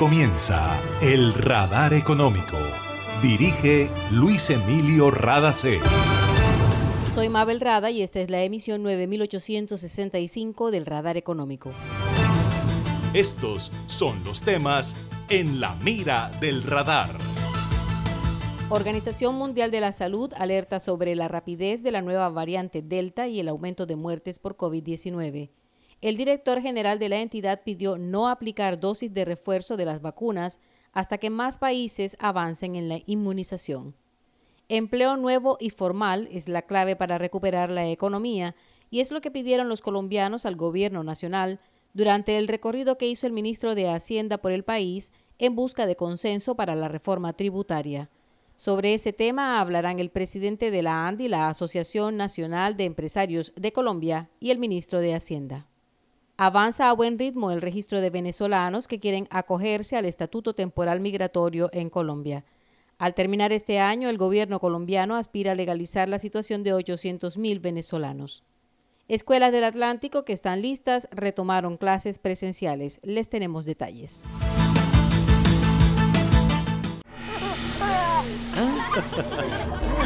comienza El Radar Económico. Dirige Luis Emilio Radacé. Soy Mabel Rada y esta es la emisión 9865 del Radar Económico. Estos son los temas en la mira del radar. Organización Mundial de la Salud alerta sobre la rapidez de la nueva variante Delta y el aumento de muertes por COVID-19. El director general de la entidad pidió no aplicar dosis de refuerzo de las vacunas hasta que más países avancen en la inmunización. Empleo nuevo y formal es la clave para recuperar la economía y es lo que pidieron los colombianos al gobierno nacional durante el recorrido que hizo el ministro de Hacienda por el país en busca de consenso para la reforma tributaria. Sobre ese tema hablarán el presidente de la ANDI, la Asociación Nacional de Empresarios de Colombia, y el ministro de Hacienda. Avanza a buen ritmo el registro de venezolanos que quieren acogerse al Estatuto Temporal Migratorio en Colombia. Al terminar este año, el gobierno colombiano aspira a legalizar la situación de 800.000 venezolanos. Escuelas del Atlántico que están listas retomaron clases presenciales. Les tenemos detalles.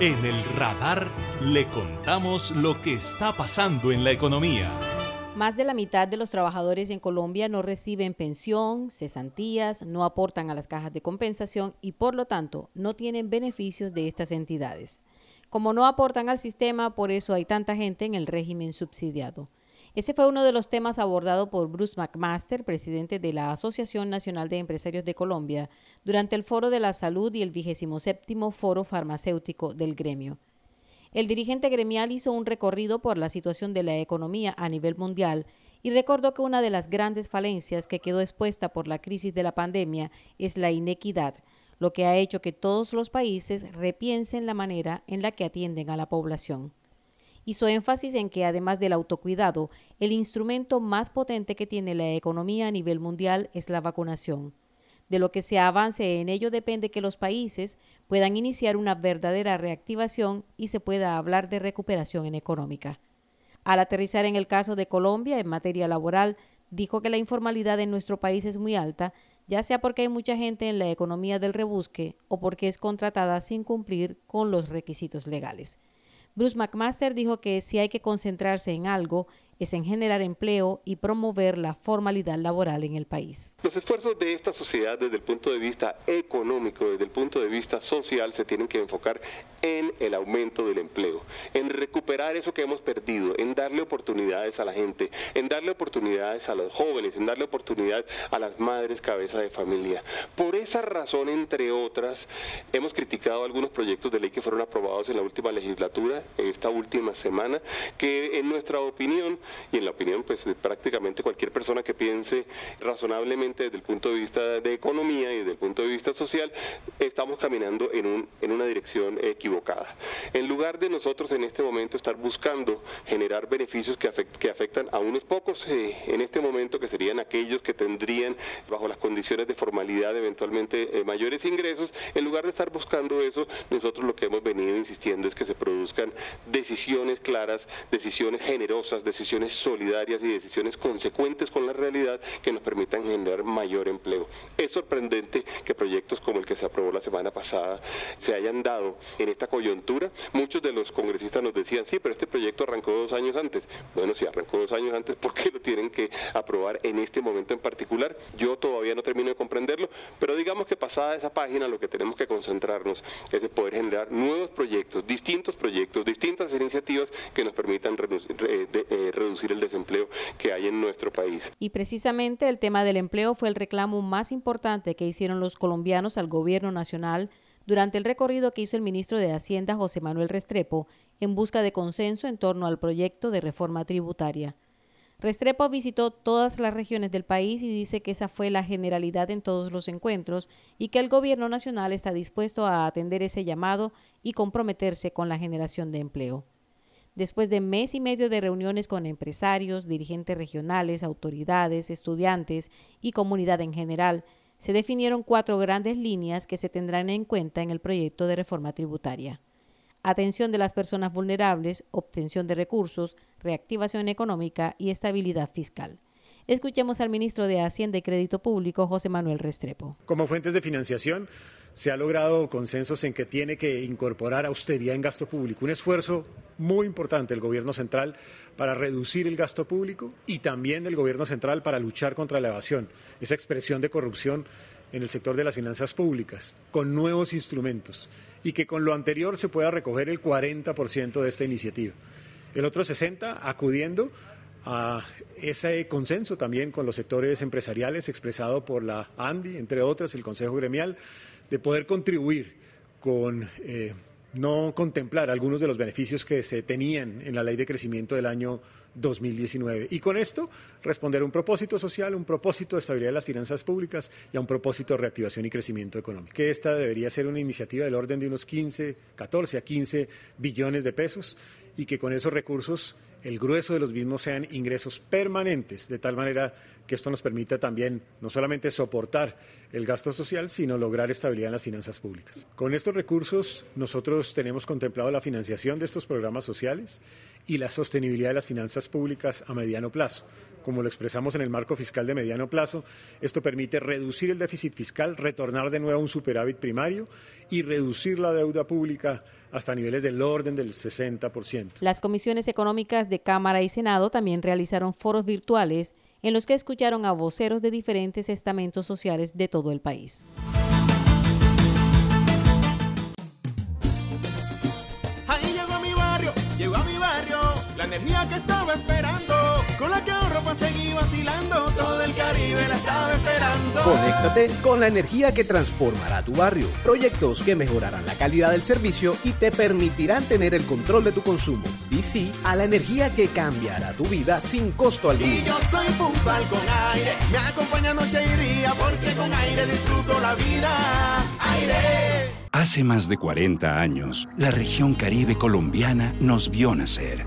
En el radar le contamos lo que está pasando en la economía. Más de la mitad de los trabajadores en Colombia no reciben pensión, cesantías, no aportan a las cajas de compensación y por lo tanto no tienen beneficios de estas entidades. Como no aportan al sistema, por eso hay tanta gente en el régimen subsidiado. Ese fue uno de los temas abordados por Bruce McMaster, presidente de la Asociación Nacional de Empresarios de Colombia, durante el Foro de la Salud y el 27 Foro Farmacéutico del gremio. El dirigente gremial hizo un recorrido por la situación de la economía a nivel mundial y recordó que una de las grandes falencias que quedó expuesta por la crisis de la pandemia es la inequidad, lo que ha hecho que todos los países repiensen la manera en la que atienden a la población. Hizo énfasis en que además del autocuidado, el instrumento más potente que tiene la economía a nivel mundial es la vacunación. De lo que se avance en ello depende que los países puedan iniciar una verdadera reactivación y se pueda hablar de recuperación en económica. Al aterrizar en el caso de Colombia en materia laboral, dijo que la informalidad en nuestro país es muy alta, ya sea porque hay mucha gente en la economía del rebusque o porque es contratada sin cumplir con los requisitos legales. Bruce McMaster dijo que si hay que concentrarse en algo es en generar empleo y promover la formalidad laboral en el país. Los esfuerzos de esta sociedad desde el punto de vista económico, desde el punto de vista social, se tienen que enfocar en el aumento del empleo, en recuperar eso que hemos perdido, en darle oportunidades a la gente, en darle oportunidades a los jóvenes, en darle oportunidades a las madres cabeza de familia. Por esa razón, entre otras, hemos criticado algunos proyectos de ley que fueron aprobados en la última legislatura, en esta última semana, que en nuestra opinión y en la opinión pues de prácticamente cualquier persona que piense razonablemente desde el punto de vista de economía y desde el punto de vista social, estamos caminando en, un, en una dirección equivocada. En lugar de nosotros en este momento estar buscando generar beneficios que, que afectan a unos pocos eh, en este momento, que serían aquellos que tendrían bajo las condiciones de formalidad eventualmente eh, mayores ingresos, en lugar de estar buscando eso, nosotros lo que hemos venido insistiendo es que se produzcan decisiones claras, decisiones generosas, decisiones solidarias y decisiones consecuentes con la realidad que nos permitan generar mayor empleo. Es sorprendente que proyectos como el que se aprobó la semana pasada se hayan dado en esta coyuntura. Muchos de los congresistas nos decían, sí, pero este proyecto arrancó dos años antes. Bueno, si arrancó dos años antes, ¿por qué lo tienen que aprobar en este momento en particular? Yo todavía no termino de comprenderlo, pero digamos que pasada esa página lo que tenemos que concentrarnos es de poder generar nuevos proyectos, distintos proyectos, distintas iniciativas que nos permitan eh, reducir Y precisamente el tema del empleo fue el reclamo más importante que hicieron los colombianos al gobierno nacional durante el recorrido que hizo el ministro de Hacienda José Manuel Restrepo en busca de consenso en torno al proyecto de reforma tributaria. Restrepo visitó todas las regiones del país y dice que esa fue la generalidad en todos los encuentros y que el gobierno nacional está dispuesto a atender ese llamado y comprometerse con la generación de empleo. Después de mes y medio de reuniones con empresarios, dirigentes regionales, autoridades, estudiantes y comunidad en general, se definieron cuatro grandes líneas que se tendrán en cuenta en el proyecto de reforma tributaria atención de las personas vulnerables, obtención de recursos, reactivación económica y estabilidad fiscal. Escuchemos al ministro de Hacienda y Crédito Público, José Manuel Restrepo. Como fuentes de financiación, se ha logrado consensos en que tiene que incorporar austeridad en gasto público, un esfuerzo muy importante del gobierno central para reducir el gasto público y también del gobierno central para luchar contra la evasión, esa expresión de corrupción en el sector de las finanzas públicas, con nuevos instrumentos y que con lo anterior se pueda recoger el 40% de esta iniciativa. El otro 60% acudiendo a ese consenso también con los sectores empresariales expresado por la ANDI, entre otras, el Consejo Gremial, de poder contribuir con eh, no contemplar algunos de los beneficios que se tenían en la ley de crecimiento del año 2019. Y con esto responder a un propósito social, un propósito de estabilidad de las finanzas públicas y a un propósito de reactivación y crecimiento económico. Que esta debería ser una iniciativa del orden de unos 15, 14 a 15 billones de pesos y que con esos recursos el grueso de los mismos sean ingresos permanentes, de tal manera que esto nos permita también no solamente soportar el gasto social, sino lograr estabilidad en las finanzas públicas. Con estos recursos nosotros tenemos contemplado la financiación de estos programas sociales y la sostenibilidad de las finanzas públicas a mediano plazo. Como lo expresamos en el marco fiscal de mediano plazo, esto permite reducir el déficit fiscal, retornar de nuevo a un superávit primario y reducir la deuda pública hasta niveles del orden del 60%. Las comisiones económicas de Cámara y Senado también realizaron foros virtuales en los que escucharon a voceros de diferentes estamentos sociales de todo el país. Energía que estaba esperando, con la que ahorro para seguir vacilando, todo el Caribe la estaba esperando. Conéctate con la energía que transformará tu barrio. Proyectos que mejorarán la calidad del servicio y te permitirán tener el control de tu consumo. DC a la energía que cambiará tu vida sin costo alguno. Y yo soy puntual con aire, me acompaña noche y día, porque con aire disfruto la vida. Aire. Hace más de 40 años, la región caribe colombiana nos vio nacer.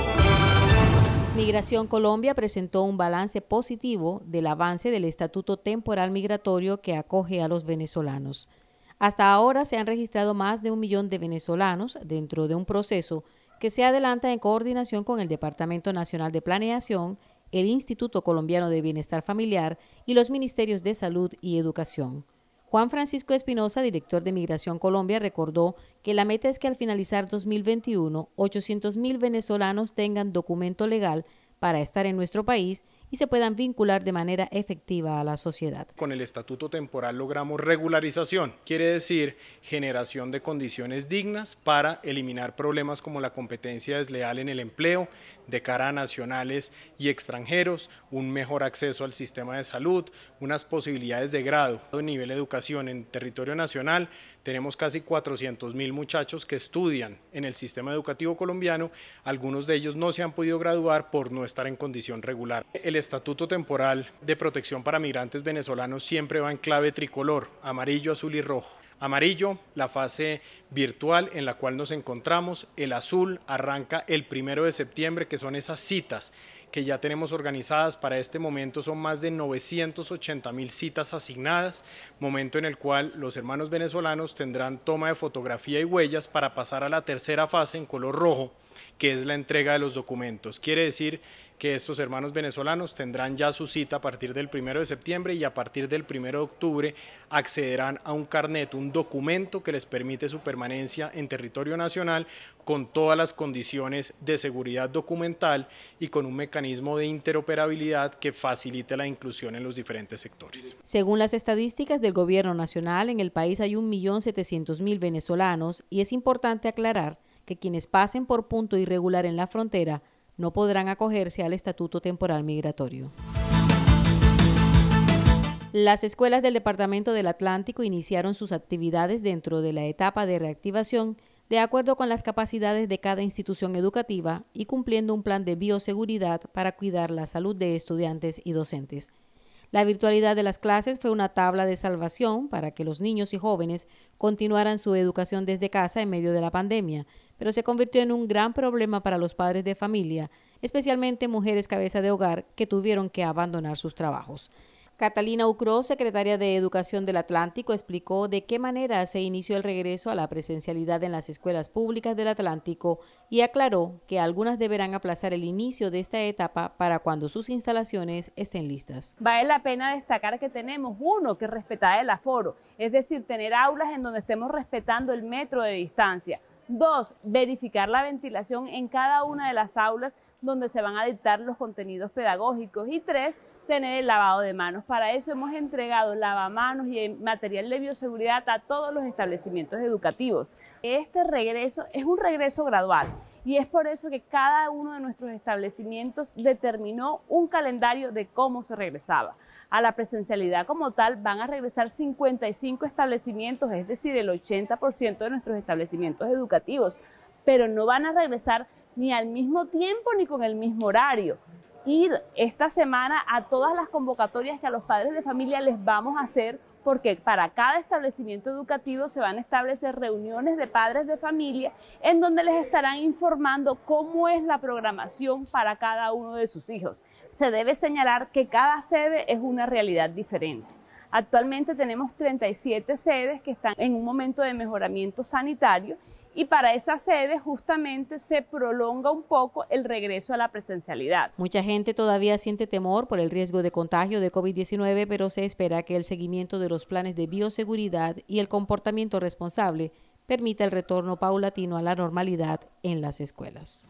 Migración Colombia presentó un balance positivo del avance del Estatuto Temporal Migratorio que acoge a los venezolanos. Hasta ahora se han registrado más de un millón de venezolanos dentro de un proceso que se adelanta en coordinación con el Departamento Nacional de Planeación, el Instituto Colombiano de Bienestar Familiar y los Ministerios de Salud y Educación. Juan Francisco Espinosa, director de Migración Colombia, recordó que la meta es que al finalizar 2021, 800.000 venezolanos tengan documento legal para estar en nuestro país y se puedan vincular de manera efectiva a la sociedad. Con el estatuto temporal logramos regularización, quiere decir generación de condiciones dignas para eliminar problemas como la competencia desleal en el empleo de cara a nacionales y extranjeros, un mejor acceso al sistema de salud, unas posibilidades de grado a nivel de educación en territorio nacional. Tenemos casi 400 mil muchachos que estudian en el sistema educativo colombiano, algunos de ellos no se han podido graduar por no estar en condición regular. El Estatuto Temporal de Protección para Migrantes Venezolanos siempre va en clave tricolor, amarillo, azul y rojo. Amarillo, la fase virtual en la cual nos encontramos. El azul arranca el primero de septiembre, que son esas citas que ya tenemos organizadas para este momento. Son más de 980 mil citas asignadas, momento en el cual los hermanos venezolanos tendrán toma de fotografía y huellas para pasar a la tercera fase en color rojo, que es la entrega de los documentos. Quiere decir que estos hermanos venezolanos tendrán ya su cita a partir del 1 de septiembre y a partir del 1 de octubre accederán a un carnet, un documento que les permite su permanencia en territorio nacional con todas las condiciones de seguridad documental y con un mecanismo de interoperabilidad que facilite la inclusión en los diferentes sectores. Según las estadísticas del gobierno nacional, en el país hay 1.700.000 venezolanos y es importante aclarar que quienes pasen por punto irregular en la frontera no podrán acogerse al Estatuto Temporal Migratorio. Las escuelas del Departamento del Atlántico iniciaron sus actividades dentro de la etapa de reactivación de acuerdo con las capacidades de cada institución educativa y cumpliendo un plan de bioseguridad para cuidar la salud de estudiantes y docentes. La virtualidad de las clases fue una tabla de salvación para que los niños y jóvenes continuaran su educación desde casa en medio de la pandemia, pero se convirtió en un gran problema para los padres de familia, especialmente mujeres cabeza de hogar que tuvieron que abandonar sus trabajos. Catalina Ucro, secretaria de Educación del Atlántico, explicó de qué manera se inició el regreso a la presencialidad en las escuelas públicas del Atlántico y aclaró que algunas deberán aplazar el inicio de esta etapa para cuando sus instalaciones estén listas. Vale la pena destacar que tenemos, uno, que respetar el aforo, es decir, tener aulas en donde estemos respetando el metro de distancia. Dos, verificar la ventilación en cada una de las aulas donde se van a dictar los contenidos pedagógicos. Y tres, tener el lavado de manos. Para eso hemos entregado lavamanos y material de bioseguridad a todos los establecimientos educativos. Este regreso es un regreso gradual y es por eso que cada uno de nuestros establecimientos determinó un calendario de cómo se regresaba a la presencialidad como tal van a regresar 55 establecimientos, es decir, el 80% de nuestros establecimientos educativos, pero no van a regresar ni al mismo tiempo ni con el mismo horario. Ir esta semana a todas las convocatorias que a los padres de familia les vamos a hacer porque para cada establecimiento educativo se van a establecer reuniones de padres de familia en donde les estarán informando cómo es la programación para cada uno de sus hijos se debe señalar que cada sede es una realidad diferente. Actualmente tenemos 37 sedes que están en un momento de mejoramiento sanitario y para esas sedes justamente se prolonga un poco el regreso a la presencialidad. Mucha gente todavía siente temor por el riesgo de contagio de COVID-19, pero se espera que el seguimiento de los planes de bioseguridad y el comportamiento responsable permita el retorno paulatino a la normalidad en las escuelas.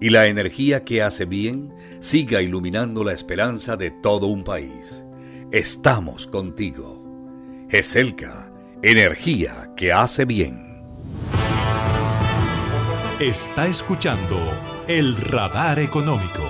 y la energía que hace bien siga iluminando la esperanza de todo un país. Estamos contigo. GESELCA, energía que hace bien. Está escuchando el radar económico.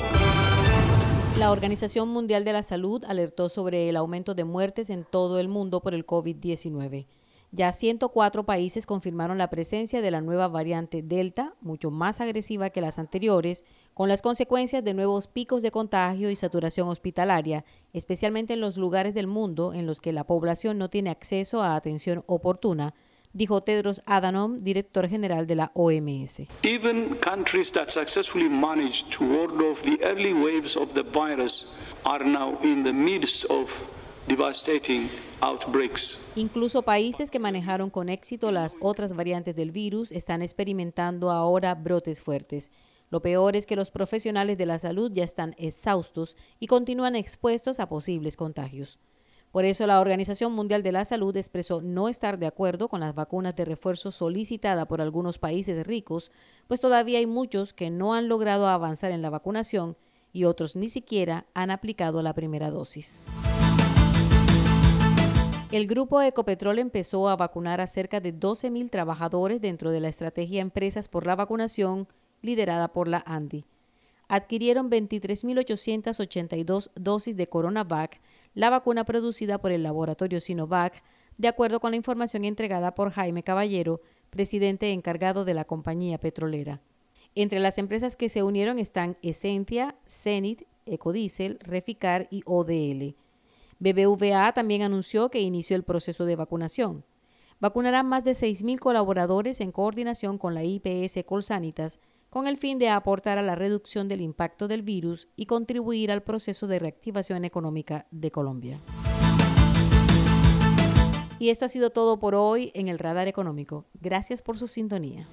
La Organización Mundial de la Salud alertó sobre el aumento de muertes en todo el mundo por el COVID-19. Ya 104 países confirmaron la presencia de la nueva variante Delta, mucho más agresiva que las anteriores, con las consecuencias de nuevos picos de contagio y saturación hospitalaria, especialmente en los lugares del mundo en los que la población no tiene acceso a atención oportuna, dijo Tedros Adhanom, director general de la OMS. Even countries that successfully managed to ward off the early waves of the virus are now in the midst of devastating outbreaks. Incluso países que manejaron con éxito las otras variantes del virus están experimentando ahora brotes fuertes. Lo peor es que los profesionales de la salud ya están exhaustos y continúan expuestos a posibles contagios. Por eso la Organización Mundial de la Salud expresó no estar de acuerdo con las vacunas de refuerzo solicitada por algunos países ricos, pues todavía hay muchos que no han logrado avanzar en la vacunación y otros ni siquiera han aplicado la primera dosis. El grupo Ecopetrol empezó a vacunar a cerca de 12.000 trabajadores dentro de la estrategia Empresas por la Vacunación liderada por la ANDI. Adquirieron 23.882 dosis de CoronaVac la vacuna producida por el laboratorio Sinovac, de acuerdo con la información entregada por Jaime Caballero, presidente encargado de la compañía petrolera. Entre las empresas que se unieron están Essentia, Zenit, Ecodiesel, Reficar y ODL. BBVA también anunció que inició el proceso de vacunación. Vacunarán más de 6.000 colaboradores en coordinación con la IPS Colsanitas con el fin de aportar a la reducción del impacto del virus y contribuir al proceso de reactivación económica de Colombia. Y esto ha sido todo por hoy en el Radar Económico. Gracias por su sintonía.